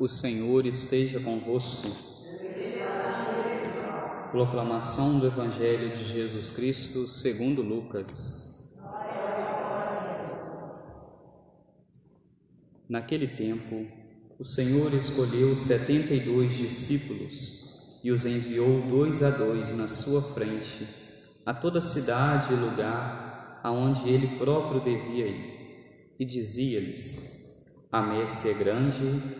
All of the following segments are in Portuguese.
O Senhor esteja convosco. Proclamação do Evangelho de Jesus Cristo segundo Lucas. Naquele tempo, o Senhor escolheu setenta e dois discípulos e os enviou dois a dois na sua frente a toda cidade e lugar aonde ele próprio devia ir, e dizia-lhes: a messe é grande,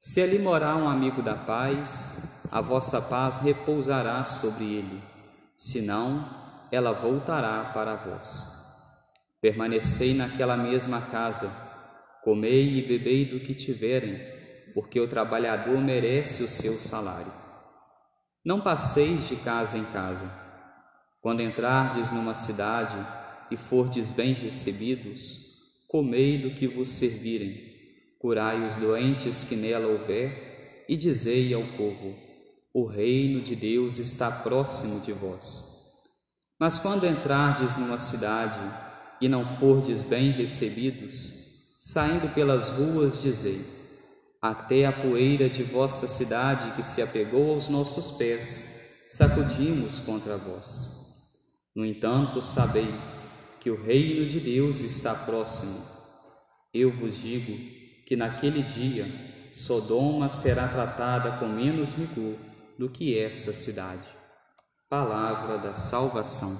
Se ali morar um amigo da paz, a vossa paz repousará sobre ele, senão ela voltará para vós. Permanecei naquela mesma casa, comei e bebei do que tiverem, porque o trabalhador merece o seu salário. Não passeis de casa em casa. Quando entrardes numa cidade e fordes bem recebidos, comei do que vos servirem, curai os doentes que nela houver, e dizei ao povo: O reino de Deus está próximo de vós. Mas quando entrardes numa cidade e não fordes bem recebidos, saindo pelas ruas, dizei: Até a poeira de vossa cidade que se apegou aos nossos pés, sacudimos contra vós. No entanto, sabei que o reino de Deus está próximo. Eu vos digo que naquele dia Sodoma será tratada com menos rigor do que essa cidade. Palavra da salvação.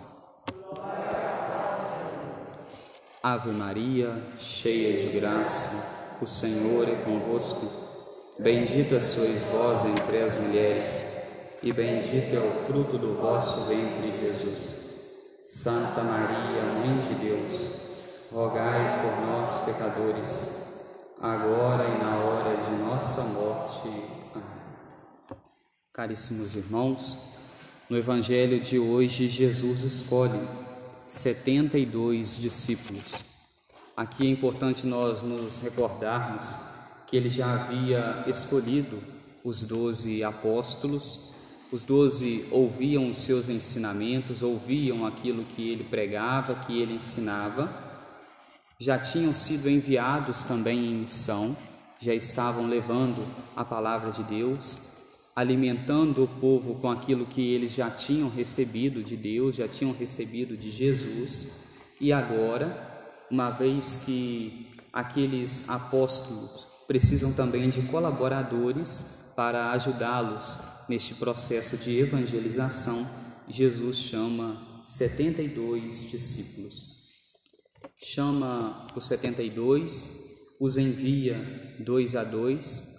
Ave Maria, cheia de graça, o Senhor é convosco. Bendita sois vós entre as mulheres, e bendito é o fruto do vosso ventre, Jesus. Santa Maria, Mãe de Deus, rogai por nós, pecadores, agora e na hora de nossa morte. Caríssimos irmãos, no Evangelho de hoje, Jesus escolhe 72 discípulos. Aqui é importante nós nos recordarmos que ele já havia escolhido os doze apóstolos os doze ouviam os seus ensinamentos, ouviam aquilo que ele pregava, que ele ensinava, já tinham sido enviados também em missão, já estavam levando a palavra de Deus, alimentando o povo com aquilo que eles já tinham recebido de Deus, já tinham recebido de Jesus, e agora, uma vez que aqueles apóstolos precisam também de colaboradores para ajudá-los neste processo de evangelização, Jesus chama 72 discípulos. Chama os 72, os envia dois a dois,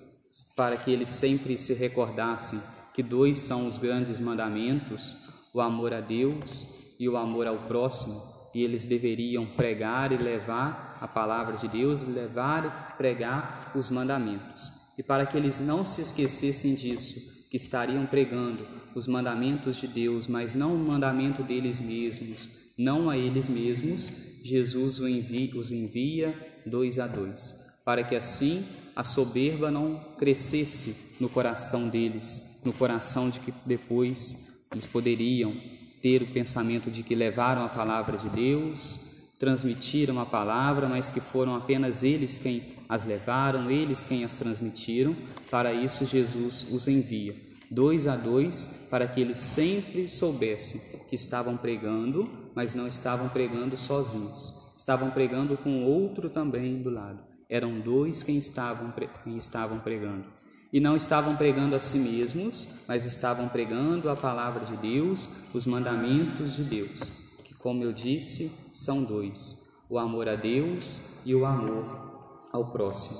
para que eles sempre se recordassem que dois são os grandes mandamentos: o amor a Deus e o amor ao próximo, e eles deveriam pregar e levar a palavra de Deus levar e pregar os mandamentos. E para que eles não se esquecessem disso, que estariam pregando os mandamentos de Deus, mas não o mandamento deles mesmos, não a eles mesmos, Jesus os envia dois a dois, para que assim a soberba não crescesse no coração deles, no coração de que depois eles poderiam ter o pensamento de que levaram a palavra de Deus, transmitiram a palavra, mas que foram apenas eles quem as levaram, eles quem as transmitiram. Para isso, Jesus os envia, dois a dois, para que eles sempre soubessem que estavam pregando, mas não estavam pregando sozinhos, estavam pregando com outro também do lado. Eram dois quem estavam, quem estavam pregando. E não estavam pregando a si mesmos, mas estavam pregando a palavra de Deus, os mandamentos de Deus como eu disse, são dois: o amor a Deus e o amor ao próximo.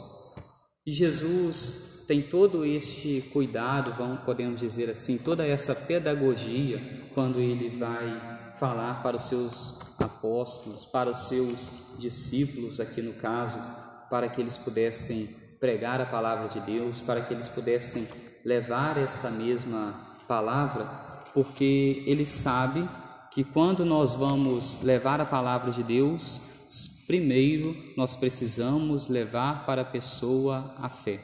E Jesus tem todo este cuidado, vamos podemos dizer assim, toda essa pedagogia quando ele vai falar para os seus apóstolos, para os seus discípulos, aqui no caso, para que eles pudessem pregar a palavra de Deus, para que eles pudessem levar esta mesma palavra, porque ele sabe que quando nós vamos levar a palavra de Deus, primeiro nós precisamos levar para a pessoa a fé.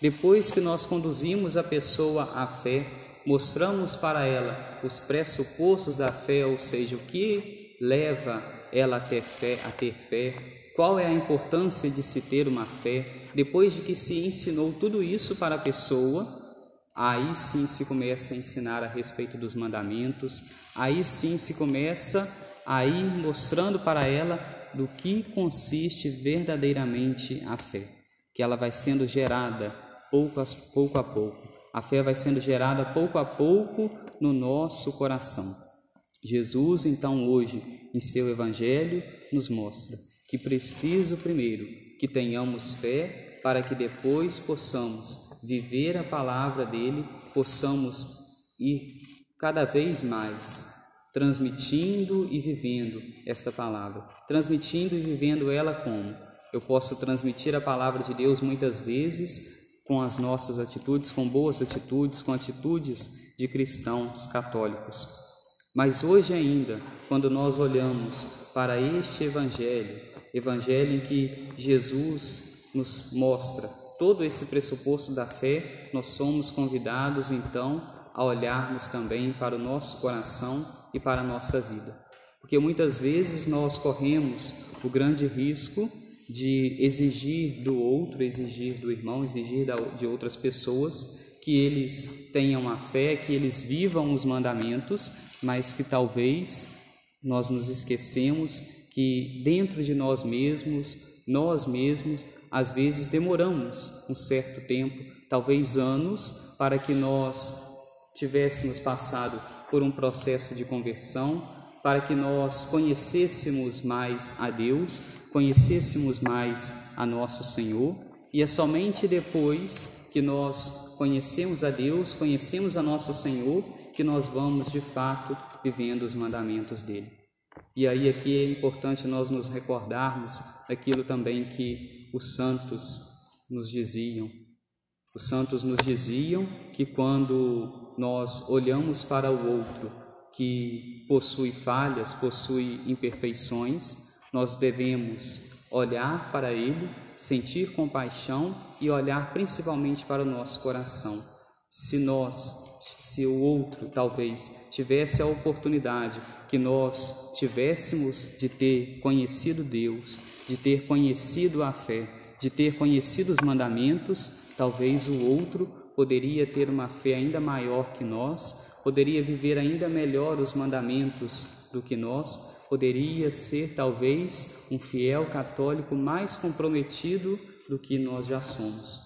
Depois que nós conduzimos a pessoa à fé, mostramos para ela os pressupostos da fé, ou seja, o que leva ela a ter fé, a ter fé, qual é a importância de se ter uma fé. Depois de que se ensinou tudo isso para a pessoa, aí sim se começa a ensinar a respeito dos mandamentos, aí sim se começa a ir mostrando para ela do que consiste verdadeiramente a fé, que ela vai sendo gerada pouco a pouco. A pouco. A fé vai sendo gerada pouco a pouco no nosso coração. Jesus, então, hoje, em seu Evangelho, nos mostra que preciso primeiro que tenhamos fé para que depois possamos viver a palavra dele, possamos ir cada vez mais transmitindo e vivendo essa palavra, transmitindo e vivendo ela como? Eu posso transmitir a palavra de Deus muitas vezes com as nossas atitudes, com boas atitudes, com atitudes de cristãos católicos. Mas hoje ainda, quando nós olhamos para este evangelho, evangelho em que Jesus nos mostra todo esse pressuposto da fé, nós somos convidados então a olharmos também para o nosso coração e para a nossa vida. Porque muitas vezes nós corremos o grande risco de exigir do outro, exigir do irmão, exigir de outras pessoas que eles tenham a fé, que eles vivam os mandamentos, mas que talvez nós nos esquecemos que dentro de nós mesmos, nós mesmos, às vezes demoramos um certo tempo, talvez anos, para que nós tivéssemos passado por um processo de conversão, para que nós conhecêssemos mais a Deus, conhecêssemos mais a nosso Senhor, e é somente depois que nós conhecemos a Deus, conhecemos a nosso Senhor, que nós vamos de fato vivendo os mandamentos dele. E aí aqui é importante nós nos recordarmos aquilo também que os santos nos diziam. Os santos nos diziam que quando nós olhamos para o outro que possui falhas, possui imperfeições, nós devemos olhar para Ele, sentir compaixão e olhar principalmente para o nosso coração. Se nós, se o outro talvez tivesse a oportunidade que nós tivéssemos de ter conhecido Deus, de ter conhecido a fé, de ter conhecido os mandamentos, talvez o outro poderia ter uma fé ainda maior que nós, poderia viver ainda melhor os mandamentos do que nós, poderia ser talvez um fiel católico mais comprometido do que nós já somos.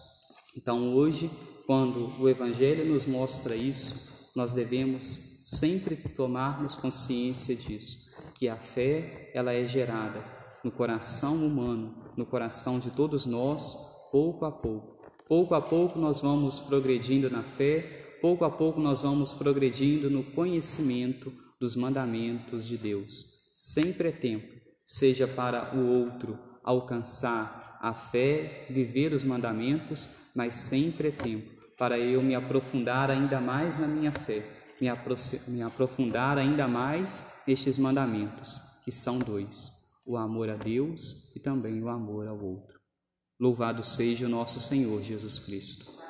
Então, hoje, quando o Evangelho nos mostra isso, nós devemos sempre tomarmos consciência disso, que a fé ela é gerada no coração humano, no coração de todos nós, pouco a pouco. Pouco a pouco nós vamos progredindo na fé, pouco a pouco nós vamos progredindo no conhecimento dos mandamentos de Deus. Sempre é tempo, seja para o outro alcançar a fé, viver os mandamentos, mas sempre é tempo para eu me aprofundar ainda mais na minha fé, me, me aprofundar ainda mais nestes mandamentos, que são dois: o amor a Deus e também o amor ao outro. Louvado seja o nosso Senhor Jesus Cristo.